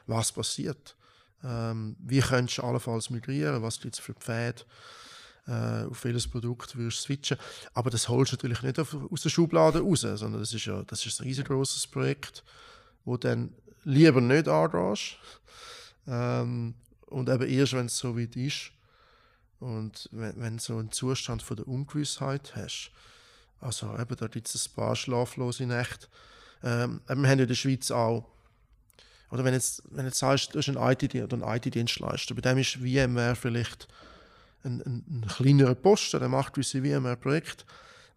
was passiert. Ähm, wie könntest du allenfalls migrieren, was gibt es für Pfade, äh, auf welches Produkt wirst du switchen. Aber das holst du natürlich nicht auf, aus der Schublade raus, sondern das ist ja das ist ein riesengroßes Projekt, wo dann lieber nicht angehst, ähm, und eben erst, wenn es so weit ist und wenn, wenn so einen Zustand von der Ungewissheit hast, also eben, da gibt es ein paar schlaflose Nächte. Ähm, wir haben ja in der Schweiz auch, oder wenn jetzt, wenn jetzt sagst, du hast einen IT-Dienstleister, bei dem ist VMware vielleicht ein, ein, ein kleinerer Posten, der macht gewisse VMware-Projekte.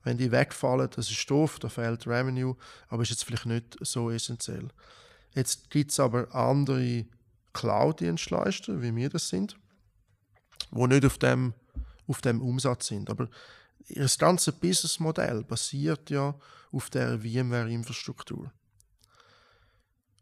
Wenn die wegfallen, das ist doof, da fehlt Revenue, aber ist jetzt vielleicht nicht so essentiell. Jetzt gibt es aber andere Cloud-Dienstleister, wie wir das sind, die nicht auf dem, auf dem Umsatz sind. Aber ihr ganze Businessmodell basiert ja auf der VMware-Infrastruktur.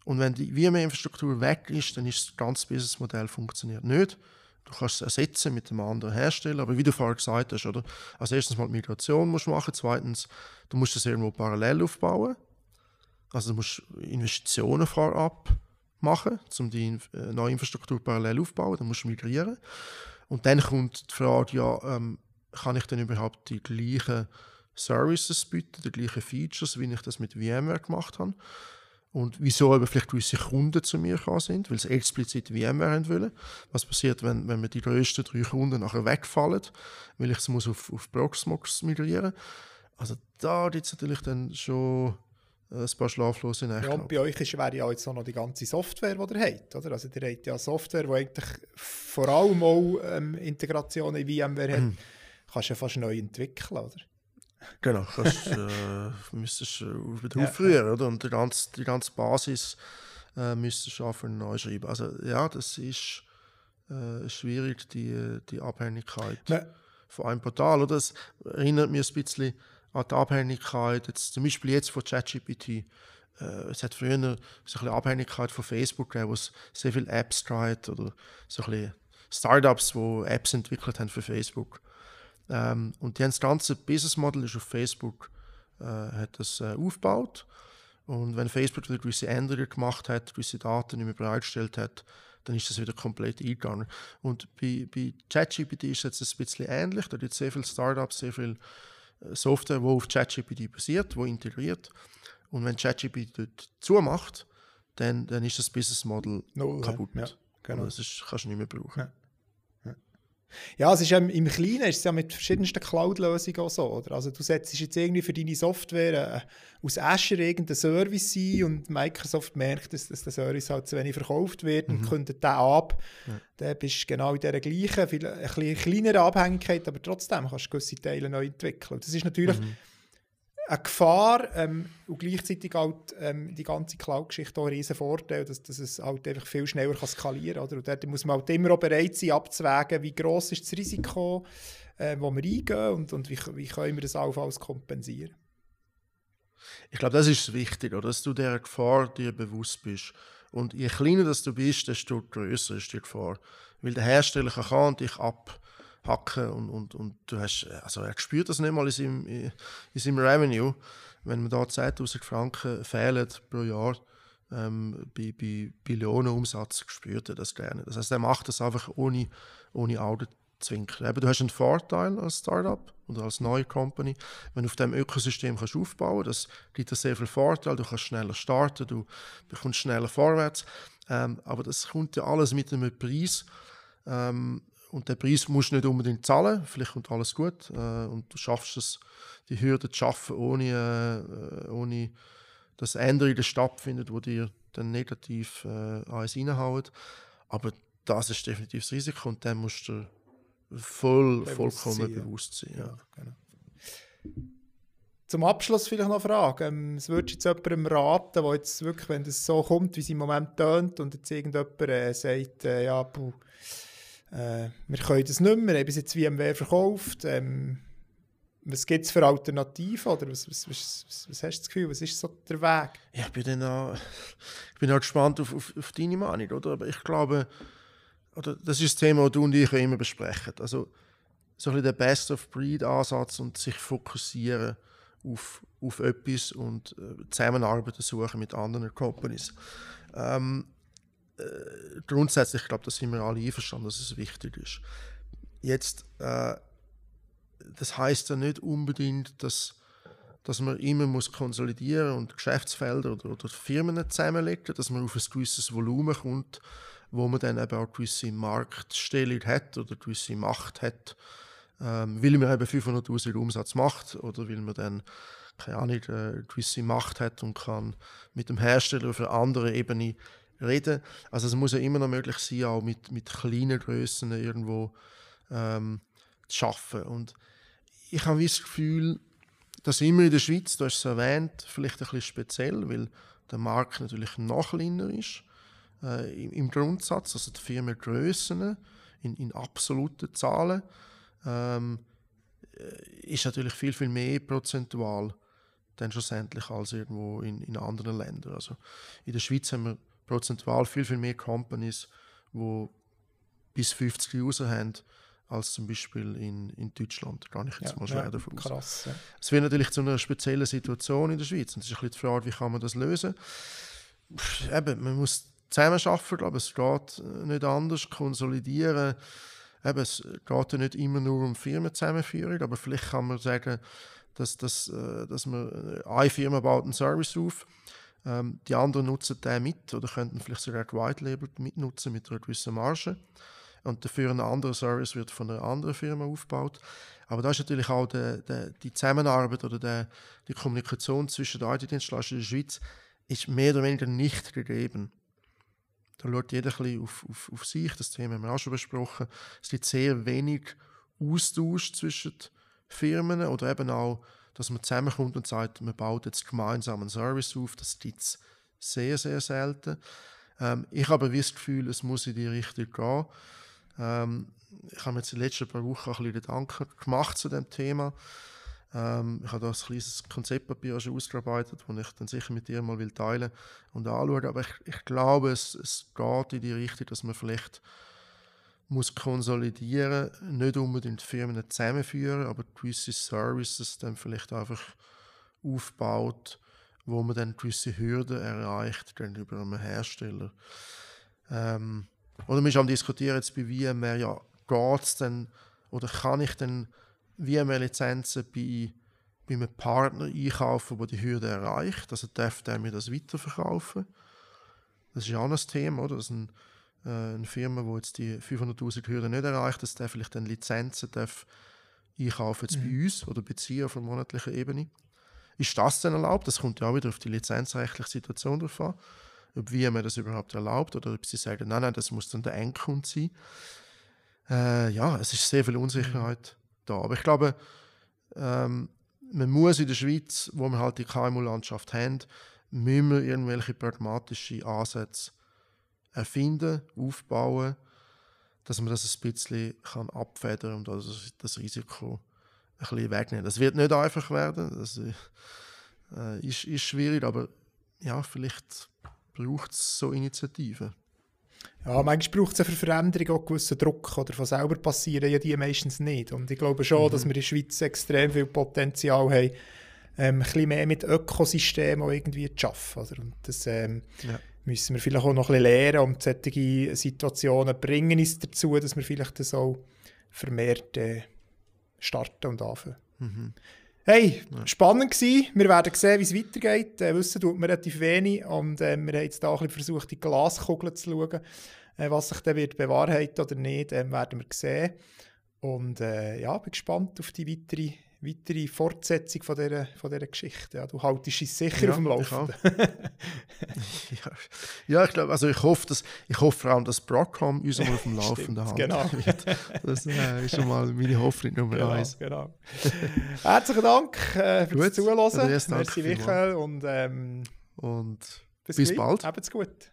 Und wenn die VMware-Infrastruktur weg ist, dann ist das ganze Businessmodell funktioniert nicht. Du kannst es ersetzen mit einem anderen Hersteller, aber wie du vorher gesagt hast, oder? Als erstes mal die Migration musst du machen, zweitens, du musst es irgendwo parallel aufbauen. Also du musst Investitionen vorab machen, um die äh, neue Infrastruktur parallel aufzubauen. Dann musst du migrieren. Und dann kommt die Frage, ja, ähm, kann ich denn überhaupt die gleichen Services bieten, die gleichen Features, wie ich das mit VMware gemacht habe? Und wieso aber vielleicht gewisse Kunden zu mir gekommen sind, weil sie explizit VMware wollen. Was passiert, wenn, wenn mir die grössten drei Kunden nachher wegfallen, weil ich es muss auf, auf Proxmox migrieren Also da gibt es natürlich dann schon ein paar schlaflose Nächte. Ja, und bei euch ist, wäre ja jetzt auch noch die ganze Software, die ihr habt. Oder? Also ihr habt ja Software, die eigentlich vor allem auch ähm, Integration in VMware hat. Mhm. Kannst du ja fast neu entwickeln, oder? Genau, kannst, äh, [laughs] müsstest du wieder ja. aufrühren, oder? Und die ganze, die ganze Basis äh, müssen schaffen neu schreiben. Also ja, das ist äh, schwierig, die, die Abhängigkeit ja. von einem Portal. Oder? Das erinnert mich ein bisschen an die Abhängigkeit, jetzt, zum Beispiel jetzt von ChatGPT. Äh, es hat früher so ein bisschen Abhängigkeit von Facebook gegeben, wo es sehr viele Apps treibt oder so ein bisschen Startups, die Apps entwickelt haben für Facebook. Ähm, und die haben das ganze Business Model ist auf Facebook äh, hat das äh, aufgebaut. Und wenn Facebook wieder gewisse Änderungen gemacht hat, gewisse Daten nicht mehr bereitgestellt hat, dann ist das wieder komplett eingegangen. Und bei, bei ChatGPT ist es jetzt ein bisschen ähnlich. Da gibt es sehr viele Startups, sehr viel äh, Software, die auf ChatGPT basiert, die integriert. Und wenn ChatGPT dort zumacht, dann, dann ist das Business Model no, kaputt. Ja, genau. Das ist, kannst du nicht mehr brauchen. Ja. Ja, es ist ja im Kleinen ist es ja mit verschiedensten Cloud-Lösungen auch so. Oder? Also du setzt jetzt irgendwie für deine Software äh, aus Azure irgendeinen Service ein und Microsoft merkt, dass, dass der Service halt zu wenig verkauft wird mhm. und kündet den ab. Ja. Dann bist du genau in dieser gleichen, viel, ein bisschen kleineren Abhängigkeit, aber trotzdem kannst du gewisse Teile neu entwickeln. Das ist natürlich... Mhm eine Gefahr ähm, und gleichzeitig halt ähm, die ganze Cloud-Geschichte auch ein riesen Vorteil, dass, dass es halt einfach viel schneller kann skalieren kann. Und dort muss man halt immer auch bereit sein, abzuwägen, wie gross ist das Risiko, äh, wo wir eingehen und, und wie, wie können wir das allenfalls kompensieren. Ich glaube, das ist wichtig, oder? dass du der Gefahr dir bewusst bist. Und je kleiner das du bist, desto größer ist die Gefahr. Weil der Hersteller kann dich ab hacken und, und, und du hast, also er spürt das nicht mal in seinem, in seinem Revenue, wenn man da 10'000 Franken fehlen pro Jahr ähm, bei, bei Billionenumsatz spürt er das gerne. Das heißt, er macht das einfach ohne, ohne Augen zu winken. Eben, du hast einen Vorteil als Startup oder als neue Company, wenn du auf diesem Ökosystem kannst aufbauen kannst. Das gibt dir sehr viel Vorteil. Du kannst schneller starten, du bekommst schneller vorwärts. Ähm, aber das kommt ja alles mit einem Preis. Ähm, und den Preis musst du nicht unbedingt zahlen, vielleicht kommt alles gut äh, und du schaffst es, die Hürde zu schaffen, ohne, äh, ohne dass Änderungen stattfinden, die dir dann negativ äh, eins reinhauen. Aber das ist definitiv das Risiko und dann musst du voll, bewusst vollkommen sein, bewusst sein. Ja. Ja, genau. Zum Abschluss vielleicht noch eine Frage. Ähm, es würde jetzt jemandem raten, der jetzt wirklich, wenn das so kommt, wie es im Moment tönt und jetzt irgendjemand äh, sagt, äh, ja, puh, äh, wir können das nicht mehr, wir haben es jetzt VMware verkauft. Ähm, was gibt es für Alternativen? Oder was, was, was, was, hast du das Gefühl? Was ist so der Weg? Ja, ich bin dann auch, ich bin auch gespannt auf, auf, auf deine Meinung. Oder? Aber ich glaube, oder das ist das Thema, das du und ich immer besprechen. Also, so ein bisschen der Best-of-Breed-Ansatz und sich fokussieren auf, auf etwas und äh, Zusammenarbeit suchen mit anderen Companies. Ähm, äh, grundsätzlich, ich glaube, da sind wir alle einverstanden, dass es wichtig ist. Jetzt, äh, das heißt ja nicht unbedingt, dass, dass man immer muss konsolidieren und Geschäftsfelder oder, oder Firmen zusammenlegen, dass man auf ein gewisses Volumen kommt, wo man dann eben auch gewisse Marktstellung hat oder gewisse Macht hat, ähm, weil man eben 500'000 Umsatz macht oder weil man dann keine Ahnung, eine gewisse Macht hat und kann mit dem Hersteller auf einer anderen Ebene reden. Also es muss ja immer noch möglich sein, auch mit, mit kleinen Größen irgendwo ähm, zu schaffen. Und ich habe das Gefühl, dass immer in der Schweiz, du hast es erwähnt, vielleicht ein bisschen speziell, weil der Markt natürlich noch kleiner ist äh, im, im, Grundsatz, also die Firmengrößen in, in absoluten Zahlen ähm, äh, ist natürlich viel, viel mehr prozentual dann schlussendlich als irgendwo in, in anderen Ländern. Also in der Schweiz haben wir prozentual viel, viel mehr Companies, die bis 50 User haben, als zum Beispiel in, in Deutschland. Da gehe ich jetzt ja, mal schwer ja, davon aus. Krass, ja. Es wird natürlich zu einer speziellen Situation in der Schweiz. Und es ist ein bisschen die Frage, wie kann man das lösen? Eben, man muss zusammenarbeiten, glaube es geht nicht anders, konsolidieren. Eben, es geht ja nicht immer nur um Firmenzusammenführung, aber vielleicht kann man sagen, dass, dass, äh, dass man äh, eine Firma baut einen Service auf ähm, die anderen nutzen den mit oder könnten vielleicht sogar White Label mitnutzen mit einer gewissen Marge. Und dafür ein anderer Service wird von einer anderen Firma aufgebaut. Aber da ist natürlich auch der, der, die Zusammenarbeit oder der, die Kommunikation zwischen den IT-Dienstleistern in der Schweiz ist mehr oder weniger nicht gegeben. Da schaut jeder ein auf, auf, auf sich, das Thema haben wir auch schon besprochen. Es gibt sehr wenig Austausch zwischen Firmen oder eben auch dass man zusammenkommt und sagt, man baut jetzt gemeinsam einen Service auf, das gibt es sehr, sehr selten. Ähm, ich habe aber das Gefühl, es muss in die Richtung gehen. Ähm, ich habe mir jetzt in den letzten paar Wochen ein bisschen Gedanken gemacht zu dem Thema. Ähm, ich habe da ein kleines Konzeptpapier schon ausgearbeitet, das ich dann sicher mit dir mal will teilen und anschauen. Aber ich, ich glaube, es, es geht in die Richtung, dass man vielleicht muss konsolidieren, nicht unbedingt Firmen zusammenführen, aber gewisse Services dann vielleicht einfach aufbaut, wo man dann gewisse Hürden erreicht gegenüber einem Hersteller. Ähm, oder wir sind am diskutieren jetzt bei VMware, ja, geht es denn oder kann ich denn VMware-Lizenzen bei, bei einem Partner einkaufen, der die Hürde erreicht? Also darf der mir das weiterverkaufen? Das ist ja auch ein Thema, oder? Dass ein, äh, eine Firma, die jetzt die 500'000 Hürde nicht erreicht, dass der vielleicht dann Lizenzen darf einkaufen jetzt mhm. bei uns oder beziehen auf einer monatlichen Ebene. Ist das denn erlaubt? Das kommt ja auch wieder auf die lizenzrechtliche Situation drauf an. Ob wie man das überhaupt erlaubt oder ob sie sagen, nein, nein, das muss dann der Endkunde sein. Äh, ja, es ist sehr viel Unsicherheit da. Aber ich glaube, ähm, man muss in der Schweiz, wo wir halt die KMU-Landschaft haben, müssen wir irgendwelche pragmatische Ansätze erfinden, aufbauen, dass man das ein bisschen kann abfedern und das, das Risiko ein bisschen wegnehmen. Das wird nicht einfach werden, das äh, ist, ist schwierig, aber ja, vielleicht braucht es so Initiativen. Ja, manchmal braucht es für Veränderung auch gewissen Druck. Oder von selber passieren ja die meistens nicht. Und ich glaube schon, mhm. dass wir in der Schweiz extrem viel Potenzial haben, ähm, ein bisschen mehr mit Ökosystemen irgendwie zu arbeiten. Oder? Und das ähm, ja. Müssen wir vielleicht auch noch ein bisschen lernen. Und solche Situationen bringen uns dazu, dass wir vielleicht das auch vermehrt äh, starten und anfangen. Mhm. Hey, ja. spannend gewesen. Wir werden sehen, wie es weitergeht. Äh, wissen tut man relativ wenig und äh, wir haben jetzt da ein bisschen versucht, die Glaskugel zu schauen. Äh, was sich dann wird bewahrheiten oder nicht, äh, werden wir sehen. Und äh, ja, bin gespannt auf die weitere weitere Fortsetzung von dieser, von dieser Geschichte. Ja, du haltest es sicher ja, auf dem Laufenden. [laughs] ja. ja, ich glaube, also ich hoffe, dass, ich hoffe vor allem, dass Broadcom uns mal auf dem [laughs] Laufenden hat. Genau. [laughs] Das äh, ist schon mal meine Hoffnung Nummer genau, eins. Genau. Herzlichen Dank äh, fürs Zuhören. Merci, Michael. Und, ähm, und bis, bis bald. Habt's gut.